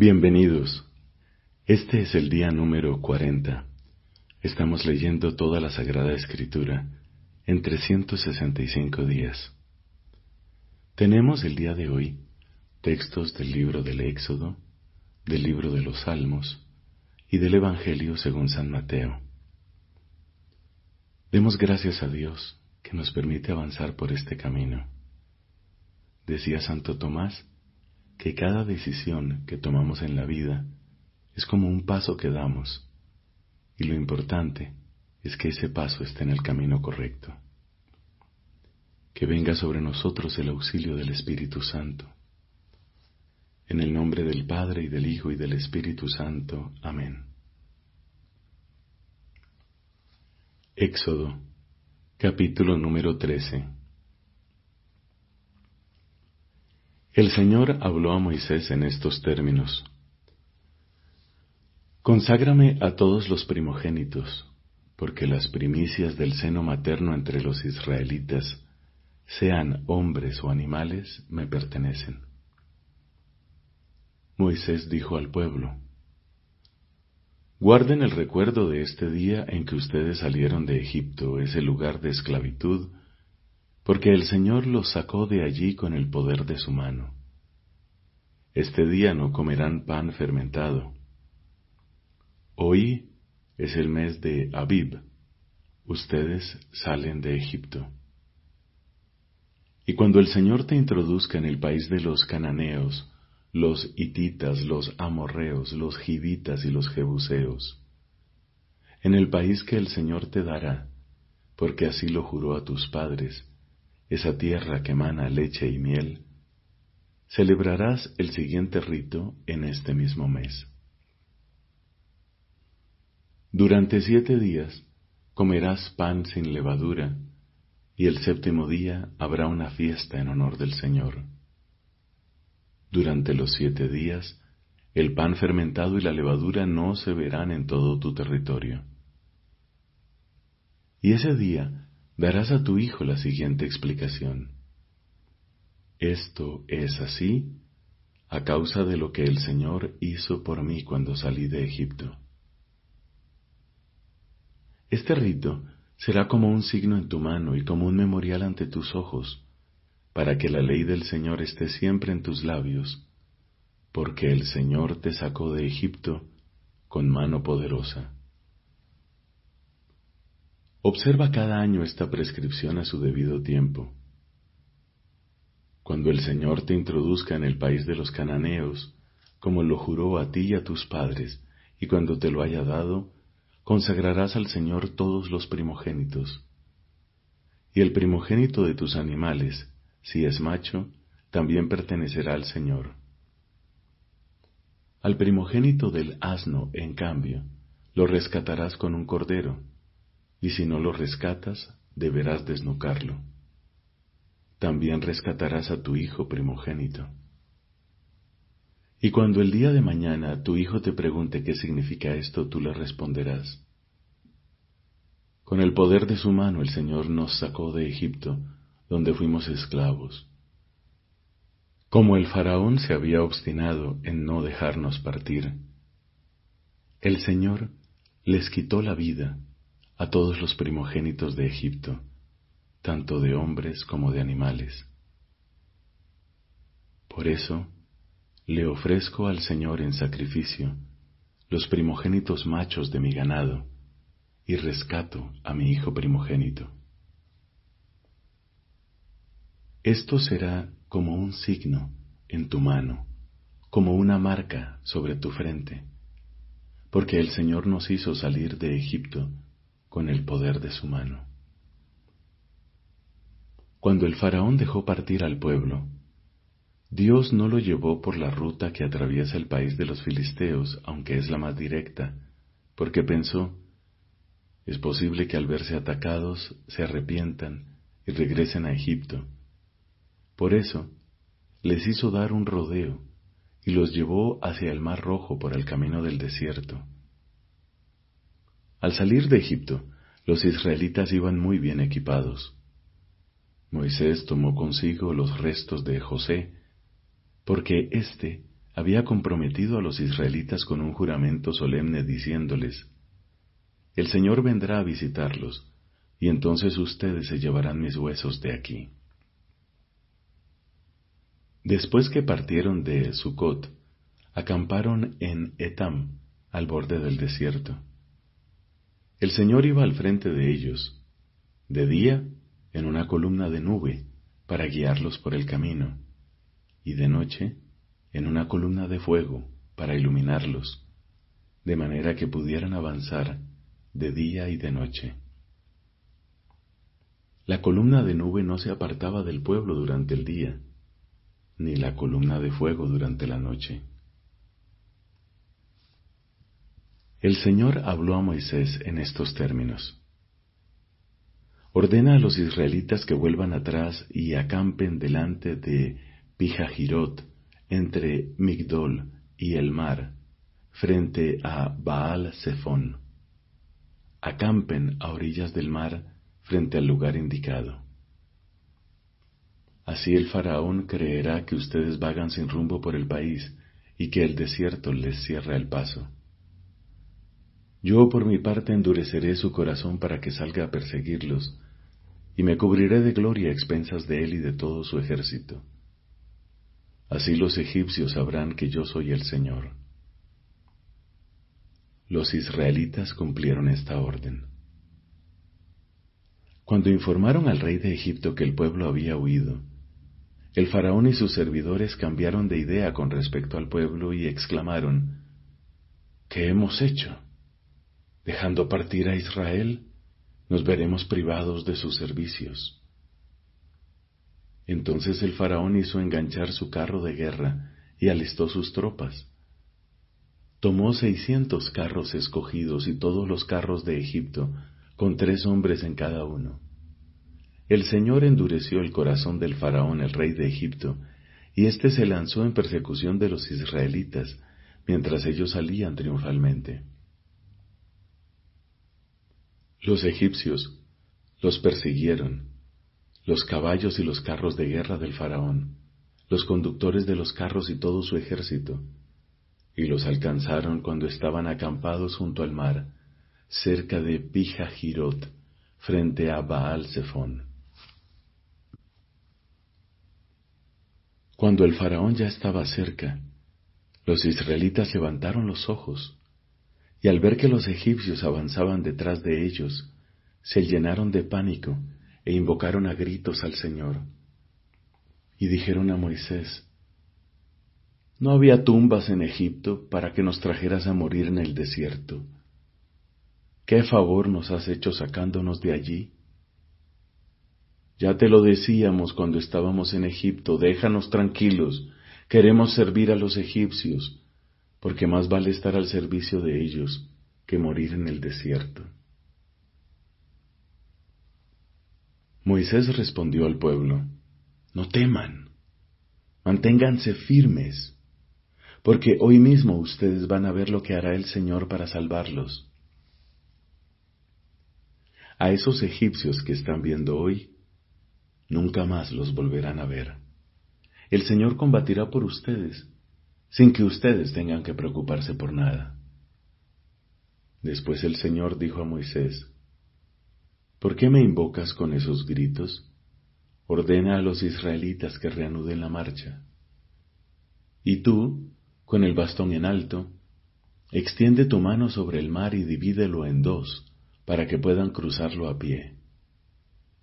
Bienvenidos. Este es el día número 40. Estamos leyendo toda la Sagrada Escritura en 365 días. Tenemos el día de hoy textos del libro del Éxodo, del libro de los Salmos y del Evangelio según San Mateo. Demos gracias a Dios que nos permite avanzar por este camino. Decía Santo Tomás que cada decisión que tomamos en la vida es como un paso que damos y lo importante es que ese paso esté en el camino correcto. Que venga sobre nosotros el auxilio del Espíritu Santo. En el nombre del Padre y del Hijo y del Espíritu Santo. Amén. Éxodo, capítulo número 13. El Señor habló a Moisés en estos términos. Conságrame a todos los primogénitos, porque las primicias del seno materno entre los israelitas, sean hombres o animales, me pertenecen. Moisés dijo al pueblo, Guarden el recuerdo de este día en que ustedes salieron de Egipto, ese lugar de esclavitud, porque el Señor los sacó de allí con el poder de su mano. Este día no comerán pan fermentado. Hoy es el mes de Abib. Ustedes salen de Egipto. Y cuando el Señor te introduzca en el país de los cananeos, los hititas, los amorreos, los gibitas y los jebuseos, en el país que el Señor te dará, porque así lo juró a tus padres, esa tierra que emana leche y miel, celebrarás el siguiente rito en este mismo mes. Durante siete días comerás pan sin levadura, y el séptimo día habrá una fiesta en honor del Señor. Durante los siete días, el pan fermentado y la levadura no se verán en todo tu territorio. Y ese día darás a tu hijo la siguiente explicación. Esto es así a causa de lo que el Señor hizo por mí cuando salí de Egipto. Este rito será como un signo en tu mano y como un memorial ante tus ojos, para que la ley del Señor esté siempre en tus labios, porque el Señor te sacó de Egipto con mano poderosa. Observa cada año esta prescripción a su debido tiempo. Cuando el Señor te introduzca en el país de los cananeos, como lo juró a ti y a tus padres, y cuando te lo haya dado, consagrarás al Señor todos los primogénitos. Y el primogénito de tus animales, si es macho, también pertenecerá al Señor. Al primogénito del asno, en cambio, lo rescatarás con un cordero, y si no lo rescatas, deberás desnucarlo. También rescatarás a tu hijo primogénito. Y cuando el día de mañana tu hijo te pregunte qué significa esto, tú le responderás. Con el poder de su mano el Señor nos sacó de Egipto, donde fuimos esclavos. Como el faraón se había obstinado en no dejarnos partir, el Señor les quitó la vida a todos los primogénitos de Egipto, tanto de hombres como de animales. Por eso, le ofrezco al Señor en sacrificio los primogénitos machos de mi ganado, y rescato a mi hijo primogénito. Esto será como un signo en tu mano, como una marca sobre tu frente, porque el Señor nos hizo salir de Egipto con el poder de su mano. Cuando el faraón dejó partir al pueblo, Dios no lo llevó por la ruta que atraviesa el país de los filisteos, aunque es la más directa, porque pensó, es posible que al verse atacados se arrepientan y regresen a Egipto. Por eso, les hizo dar un rodeo y los llevó hacia el Mar Rojo por el camino del desierto. Al salir de Egipto, los israelitas iban muy bien equipados. Moisés tomó consigo los restos de José, porque éste había comprometido a los israelitas con un juramento solemne diciéndoles, El Señor vendrá a visitarlos, y entonces ustedes se llevarán mis huesos de aquí. Después que partieron de Sucot, acamparon en Etam, al borde del desierto. El Señor iba al frente de ellos, de día en una columna de nube para guiarlos por el camino, y de noche en una columna de fuego para iluminarlos, de manera que pudieran avanzar de día y de noche. La columna de nube no se apartaba del pueblo durante el día, ni la columna de fuego durante la noche. El Señor habló a Moisés en estos términos. Ordena a los israelitas que vuelvan atrás y acampen delante de Pijajirot, entre Migdol y el mar, frente a Baal Zephón. Acampen a orillas del mar frente al lugar indicado. Así el faraón creerá que ustedes vagan sin rumbo por el país y que el desierto les cierra el paso. Yo por mi parte endureceré su corazón para que salga a perseguirlos, y me cubriré de gloria a expensas de él y de todo su ejército. Así los egipcios sabrán que yo soy el Señor. Los israelitas cumplieron esta orden. Cuando informaron al rey de Egipto que el pueblo había huido, el faraón y sus servidores cambiaron de idea con respecto al pueblo y exclamaron, ¿Qué hemos hecho? Dejando partir a Israel, nos veremos privados de sus servicios. Entonces el faraón hizo enganchar su carro de guerra y alistó sus tropas. Tomó seiscientos carros escogidos y todos los carros de Egipto, con tres hombres en cada uno. El Señor endureció el corazón del faraón, el rey de Egipto, y éste se lanzó en persecución de los israelitas, mientras ellos salían triunfalmente. Los egipcios los persiguieron. Los caballos y los carros de guerra del faraón, los conductores de los carros y todo su ejército, y los alcanzaron cuando estaban acampados junto al mar, cerca de Pijajirot, frente a Baal Zephón. Cuando el faraón ya estaba cerca, los israelitas levantaron los ojos, y al ver que los egipcios avanzaban detrás de ellos, se llenaron de pánico e invocaron a gritos al Señor. Y dijeron a Moisés, ¿no había tumbas en Egipto para que nos trajeras a morir en el desierto? ¿Qué favor nos has hecho sacándonos de allí? Ya te lo decíamos cuando estábamos en Egipto, déjanos tranquilos, queremos servir a los egipcios, porque más vale estar al servicio de ellos que morir en el desierto. Moisés respondió al pueblo, No teman, manténganse firmes, porque hoy mismo ustedes van a ver lo que hará el Señor para salvarlos. A esos egipcios que están viendo hoy, nunca más los volverán a ver. El Señor combatirá por ustedes, sin que ustedes tengan que preocuparse por nada. Después el Señor dijo a Moisés, ¿Por qué me invocas con esos gritos? Ordena a los israelitas que reanuden la marcha. Y tú, con el bastón en alto, extiende tu mano sobre el mar y divídelo en dos, para que puedan cruzarlo a pie.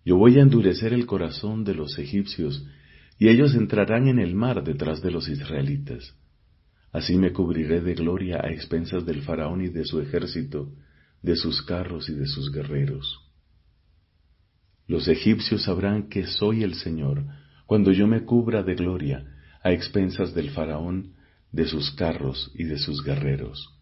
Yo voy a endurecer el corazón de los egipcios, y ellos entrarán en el mar detrás de los israelitas. Así me cubriré de gloria a expensas del faraón y de su ejército, de sus carros y de sus guerreros. Los egipcios sabrán que soy el Señor cuando yo me cubra de gloria a expensas del faraón, de sus carros y de sus guerreros.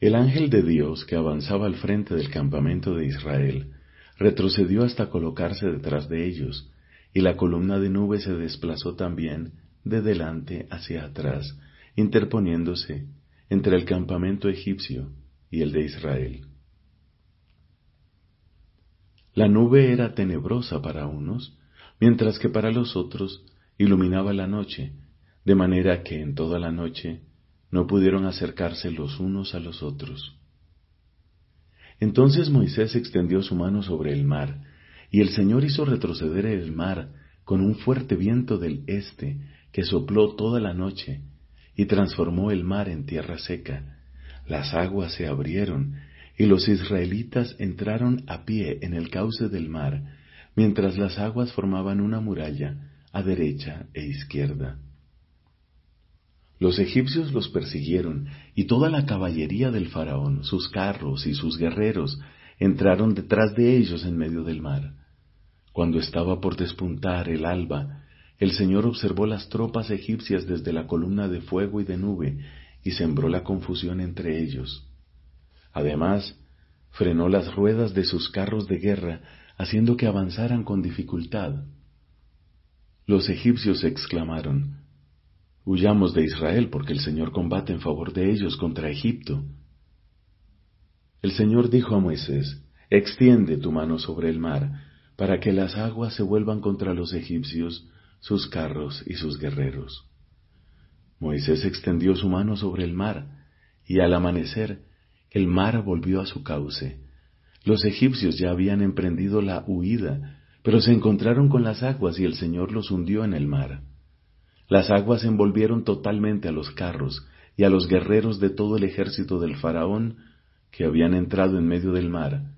El ángel de Dios que avanzaba al frente del campamento de Israel retrocedió hasta colocarse detrás de ellos, y la columna de nube se desplazó también de delante hacia atrás, interponiéndose entre el campamento egipcio y el de Israel. La nube era tenebrosa para unos, mientras que para los otros iluminaba la noche, de manera que en toda la noche no pudieron acercarse los unos a los otros. Entonces Moisés extendió su mano sobre el mar, y el Señor hizo retroceder el mar con un fuerte viento del este que sopló toda la noche, y transformó el mar en tierra seca. Las aguas se abrieron, y los israelitas entraron a pie en el cauce del mar, mientras las aguas formaban una muralla a derecha e izquierda. Los egipcios los persiguieron, y toda la caballería del faraón, sus carros y sus guerreros, entraron detrás de ellos en medio del mar. Cuando estaba por despuntar el alba, el Señor observó las tropas egipcias desde la columna de fuego y de nube, y sembró la confusión entre ellos. Además, frenó las ruedas de sus carros de guerra, haciendo que avanzaran con dificultad. Los egipcios exclamaron, Huyamos de Israel porque el Señor combate en favor de ellos contra Egipto. El Señor dijo a Moisés, Extiende tu mano sobre el mar, para que las aguas se vuelvan contra los egipcios, sus carros y sus guerreros. Moisés extendió su mano sobre el mar, y al amanecer el mar volvió a su cauce. Los egipcios ya habían emprendido la huida, pero se encontraron con las aguas y el Señor los hundió en el mar. Las aguas envolvieron totalmente a los carros y a los guerreros de todo el ejército del faraón que habían entrado en medio del mar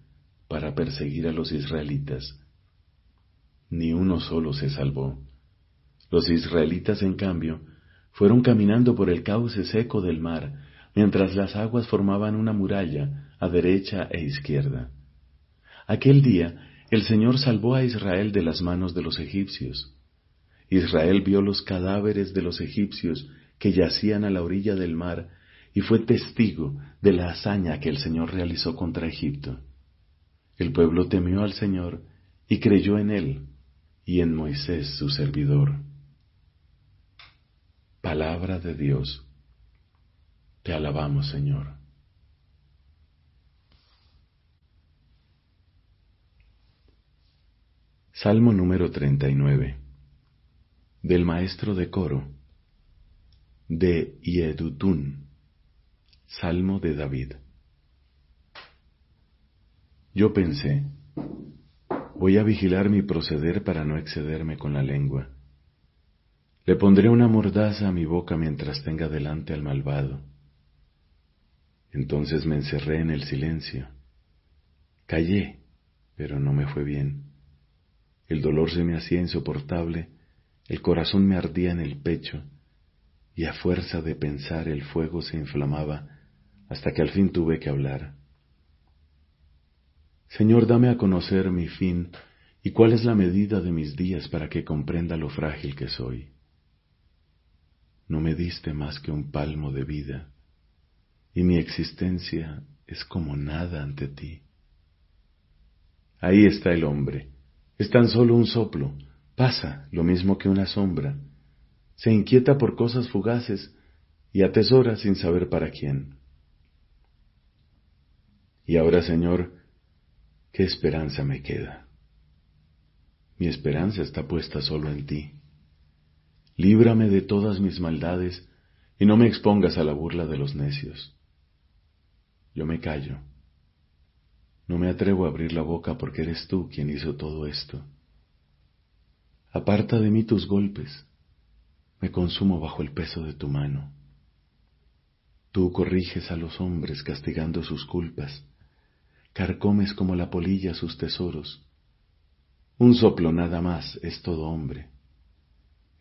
para perseguir a los israelitas. Ni uno solo se salvó. Los israelitas, en cambio, fueron caminando por el cauce seco del mar, mientras las aguas formaban una muralla a derecha e izquierda. Aquel día el Señor salvó a Israel de las manos de los egipcios. Israel vio los cadáveres de los egipcios que yacían a la orilla del mar y fue testigo de la hazaña que el Señor realizó contra Egipto. El pueblo temió al Señor y creyó en él y en Moisés su servidor. Palabra de Dios. Te alabamos, Señor. Salmo número 39 del maestro de coro de Yedutun, Salmo de David. Yo pensé, voy a vigilar mi proceder para no excederme con la lengua. Le pondré una mordaza a mi boca mientras tenga delante al malvado. Entonces me encerré en el silencio. Callé, pero no me fue bien. El dolor se me hacía insoportable el corazón me ardía en el pecho y a fuerza de pensar el fuego se inflamaba hasta que al fin tuve que hablar. Señor, dame a conocer mi fin y cuál es la medida de mis días para que comprenda lo frágil que soy. No me diste más que un palmo de vida y mi existencia es como nada ante ti. Ahí está el hombre, es tan solo un soplo, Pasa lo mismo que una sombra. Se inquieta por cosas fugaces y atesora sin saber para quién. Y ahora, Señor, ¿qué esperanza me queda? Mi esperanza está puesta solo en ti. Líbrame de todas mis maldades y no me expongas a la burla de los necios. Yo me callo. No me atrevo a abrir la boca porque eres tú quien hizo todo esto. Aparta de mí tus golpes, me consumo bajo el peso de tu mano. Tú corriges a los hombres castigando sus culpas, carcomes como la polilla sus tesoros. Un soplo nada más es todo hombre.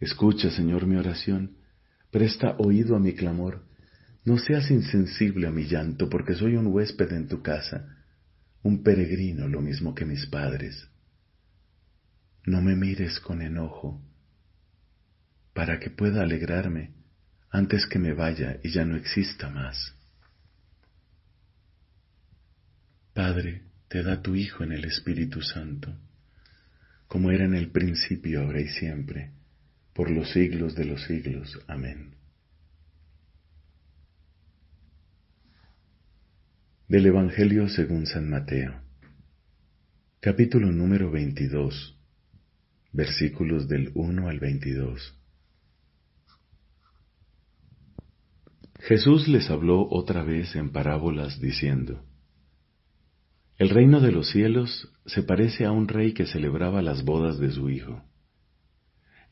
Escucha, Señor, mi oración, presta oído a mi clamor, no seas insensible a mi llanto, porque soy un huésped en tu casa, un peregrino lo mismo que mis padres. No me mires con enojo, para que pueda alegrarme antes que me vaya y ya no exista más. Padre, te da tu Hijo en el Espíritu Santo, como era en el principio, ahora y siempre, por los siglos de los siglos. Amén. Del Evangelio según San Mateo, capítulo número 22 versículos del 1 al 22. Jesús les habló otra vez en parábolas diciendo, El reino de los cielos se parece a un rey que celebraba las bodas de su hijo.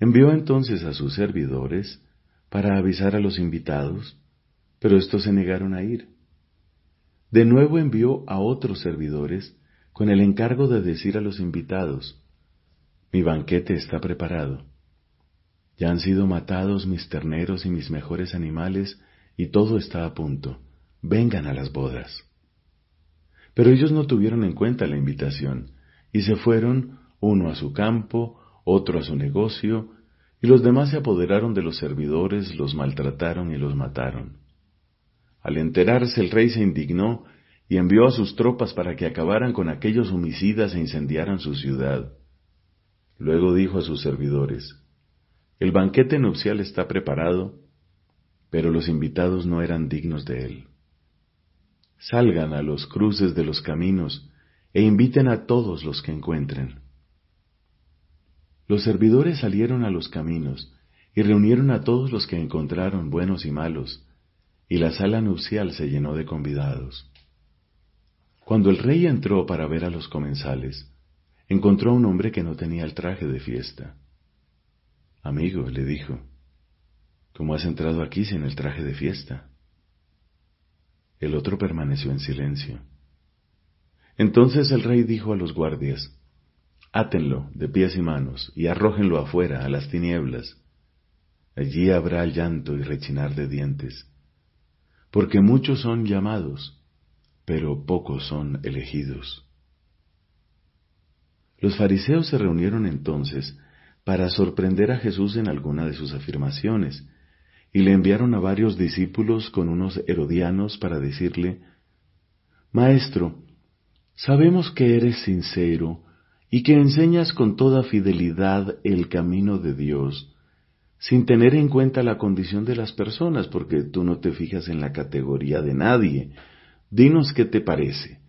Envió entonces a sus servidores para avisar a los invitados, pero estos se negaron a ir. De nuevo envió a otros servidores con el encargo de decir a los invitados, Mi banquete está preparado. Ya han sido matados mis terneros y mis mejores animales, y todo está a punto. Vengan a las bodas. Pero ellos no tuvieron en cuenta la invitación, y se fueron, uno a su campo, otro a su negocio, y los demás se apoderaron de los servidores, los maltrataron y los mataron. Al enterarse el rey se indignó y envió a sus tropas para que acabaran con aquellos homicidas e incendiaran su ciudad. Luego dijo a sus servidores, El banquete nupcial está preparado, pero los invitados no eran dignos de él. Salgan a los cruces de los caminos e inviten a todos los que encuentren. Los servidores salieron a los caminos y reunieron a todos los que encontraron buenos y malos, y la sala nupcial se llenó de convidados. Cuando el rey entró para ver a los comensales, encontró a un hombre que no tenía el traje de fiesta. Amigo, le dijo, ¿Cómo has entrado aquí sin el traje de fiesta? El otro permaneció en silencio. Entonces el rey dijo a los guardias, Átenlo de pies y manos y arrójenlo afuera a las tinieblas. Allí habrá llanto y rechinar de dientes, porque muchos son llamados, pero pocos son elegidos. Los fariseos se reunieron entonces para sorprender a Jesús en alguna de sus afirmaciones, y le enviaron a varios discípulos con unos herodianos para decirle, Maestro, sabemos que eres sincero y que enseñas con toda fidelidad el camino de Dios, sin tener en cuenta la condición de las personas, porque tú no te fijas en la categoría de nadie. Dinos qué te parece.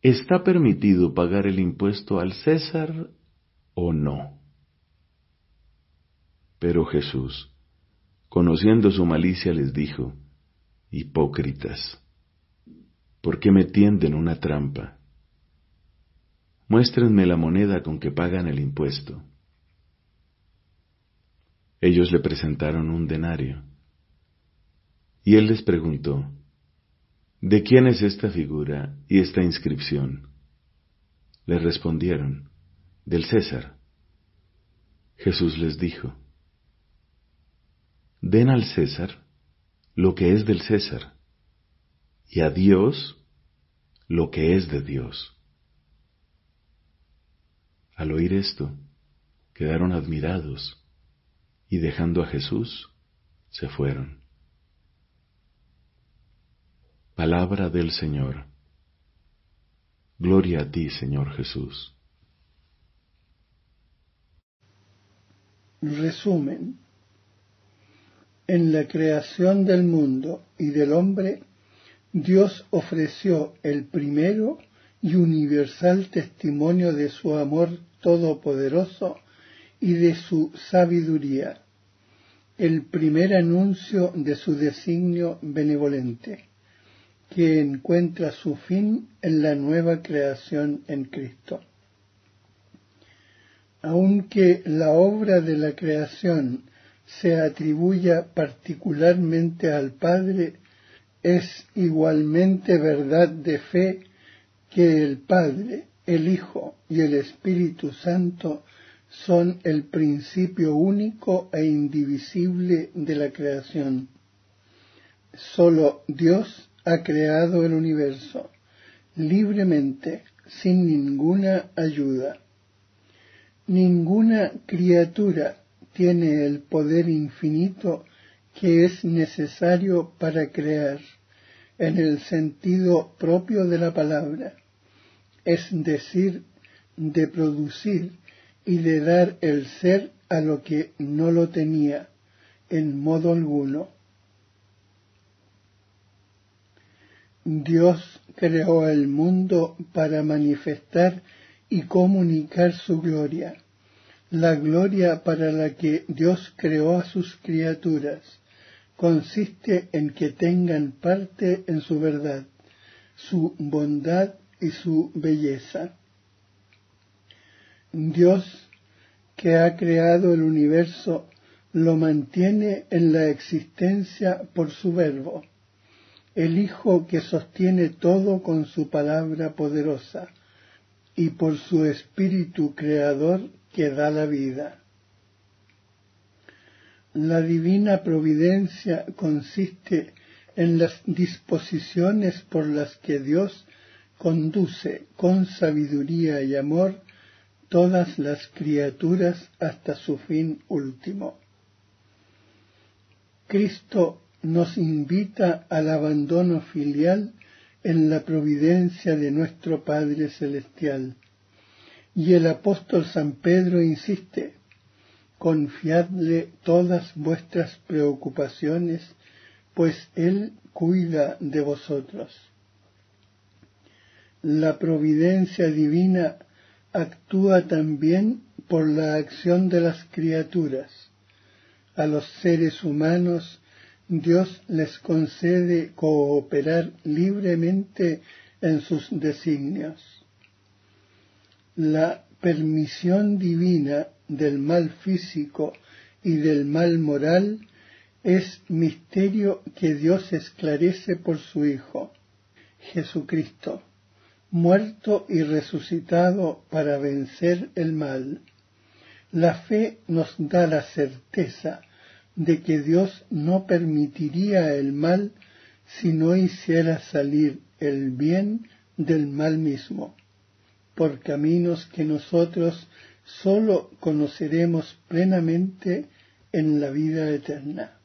¿Está permitido pagar el impuesto al César o no? Pero Jesús, conociendo su malicia, les dijo, Hipócritas, ¿por qué me tienden una trampa? Muéstrenme la moneda con que pagan el impuesto. Ellos le presentaron un denario. Y él les preguntó, ¿De quién es esta figura y esta inscripción? Le respondieron, del César. Jesús les dijo, den al César lo que es del César, y a Dios lo que es de Dios. Al oír esto, quedaron admirados y dejando a Jesús, se fueron. Palabra del Señor. Gloria a ti, Señor Jesús. Resumen en la creación del mundo y del hombre, Dios ofreció el primero y universal testimonio de su amor todopoderoso y de su sabiduría, el primer anuncio de su designio benevolente, que encuentra su fin en la nueva creación en Cristo. Aunque la obra de la creación se atribuya particularmente al Padre, es igualmente verdad de fe que el Padre, el Hijo y el Espíritu Santo son el principio único e indivisible de la creación. Solo Dios ha creado el universo libremente, sin ninguna ayuda. Ninguna criatura tiene el poder infinito que es necesario para crear, en el sentido propio de la palabra, es decir, de producir y de dar el ser a lo que no lo tenía, en modo alguno. Dios creó el mundo para manifestar y comunicar su gloria la gloria para la que Dios creó a sus criaturas, consiste en que tengan parte en su verdad, su bondad y su belleza. Dios, que ha creado el universo, lo mantiene en la existencia por su verbo, el Hijo que sostiene todo con su palabra poderosa, y por su espíritu creador que da la vida. La divina providencia consiste en las disposiciones por las que Dios conduce con sabiduría y amor todas las criaturas hasta su fin último. Cristo nos invita al abandono filial en la providencia de nuestro Padre Celestial. Y el apóstol San Pedro insiste, confiadle todas vuestras preocupaciones, pues Él cuida de vosotros. La providencia divina actúa también por la acción de las criaturas. A los seres humanos Dios les concede cooperar libremente en sus designios. La permisión divina del mal físico y del mal moral es misterio que Dios esclarece por su Hijo, Jesucristo, muerto y resucitado para vencer el mal. La fe nos da la certeza de que Dios no permitiría el mal si no hiciera salir el bien del mal mismo, por caminos que nosotros sólo conoceremos plenamente en la vida eterna.